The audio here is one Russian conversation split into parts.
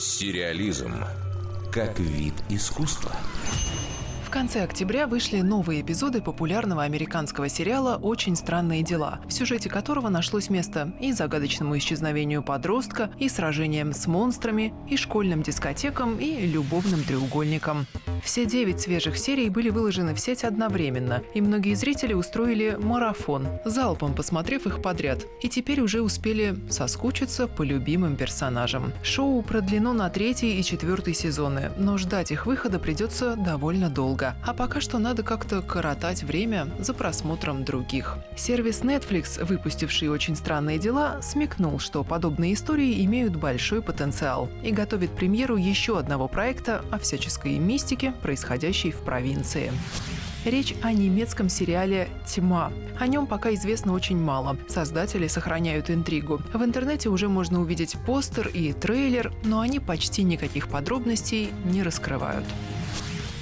Сериализм как вид искусства. В конце октября вышли новые эпизоды популярного американского сериала «Очень странные дела», в сюжете которого нашлось место и загадочному исчезновению подростка, и сражениям с монстрами, и школьным дискотекам, и любовным треугольникам. Все девять свежих серий были выложены в сеть одновременно, и многие зрители устроили марафон, залпом посмотрев их подряд, и теперь уже успели соскучиться по любимым персонажам. Шоу продлено на третий и четвертый сезоны, но ждать их выхода придется довольно долго. А пока что надо как-то коротать время за просмотром других. Сервис Netflix, выпустивший «Очень странные дела», смекнул, что подобные истории имеют большой потенциал и готовит премьеру еще одного проекта о всяческой мистике, происходящей в провинции. Речь о немецком сериале «Тьма». О нем пока известно очень мало. Создатели сохраняют интригу. В интернете уже можно увидеть постер и трейлер, но они почти никаких подробностей не раскрывают.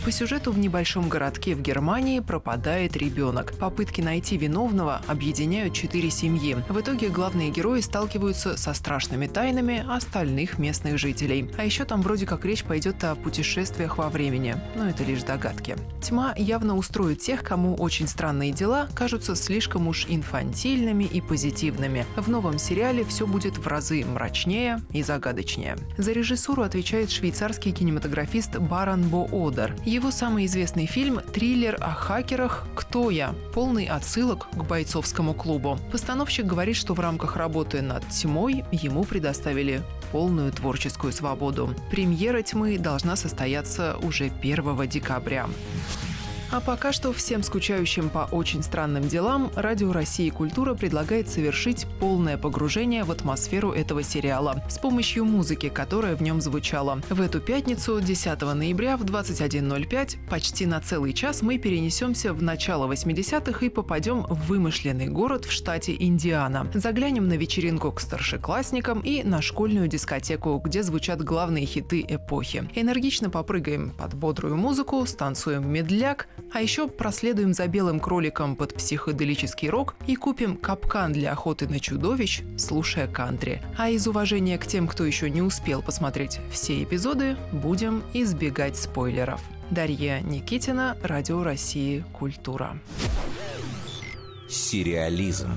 По сюжету в небольшом городке в Германии пропадает ребенок. Попытки найти виновного объединяют четыре семьи. В итоге главные герои сталкиваются со страшными тайнами остальных местных жителей. А еще там вроде как речь пойдет о путешествиях во времени. Но это лишь догадки. Тьма явно устроит тех, кому очень странные дела кажутся слишком уж инфантильными и позитивными. В новом сериале все будет в разы мрачнее и загадочнее. За режиссуру отвечает швейцарский кинематографист Баран Бо Одер. Его самый известный фильм – триллер о хакерах «Кто я?», полный отсылок к бойцовскому клубу. Постановщик говорит, что в рамках работы над «Тьмой» ему предоставили полную творческую свободу. Премьера «Тьмы» должна состояться уже 1 декабря. А пока что всем скучающим по очень странным делам Радио России Культура предлагает совершить полное погружение в атмосферу этого сериала с помощью музыки, которая в нем звучала. В эту пятницу, 10 ноября в 21.05, почти на целый час мы перенесемся в начало 80-х и попадем в вымышленный город в штате Индиана. Заглянем на вечеринку к старшеклассникам и на школьную дискотеку, где звучат главные хиты эпохи. Энергично попрыгаем под бодрую музыку, станцуем медляк, а еще проследуем за белым кроликом под психоделический рок и купим капкан для охоты на чудовищ, слушая кантри. А из уважения к тем, кто еще не успел посмотреть все эпизоды, будем избегать спойлеров. Дарья Никитина, Радио России «Культура». Сериализм.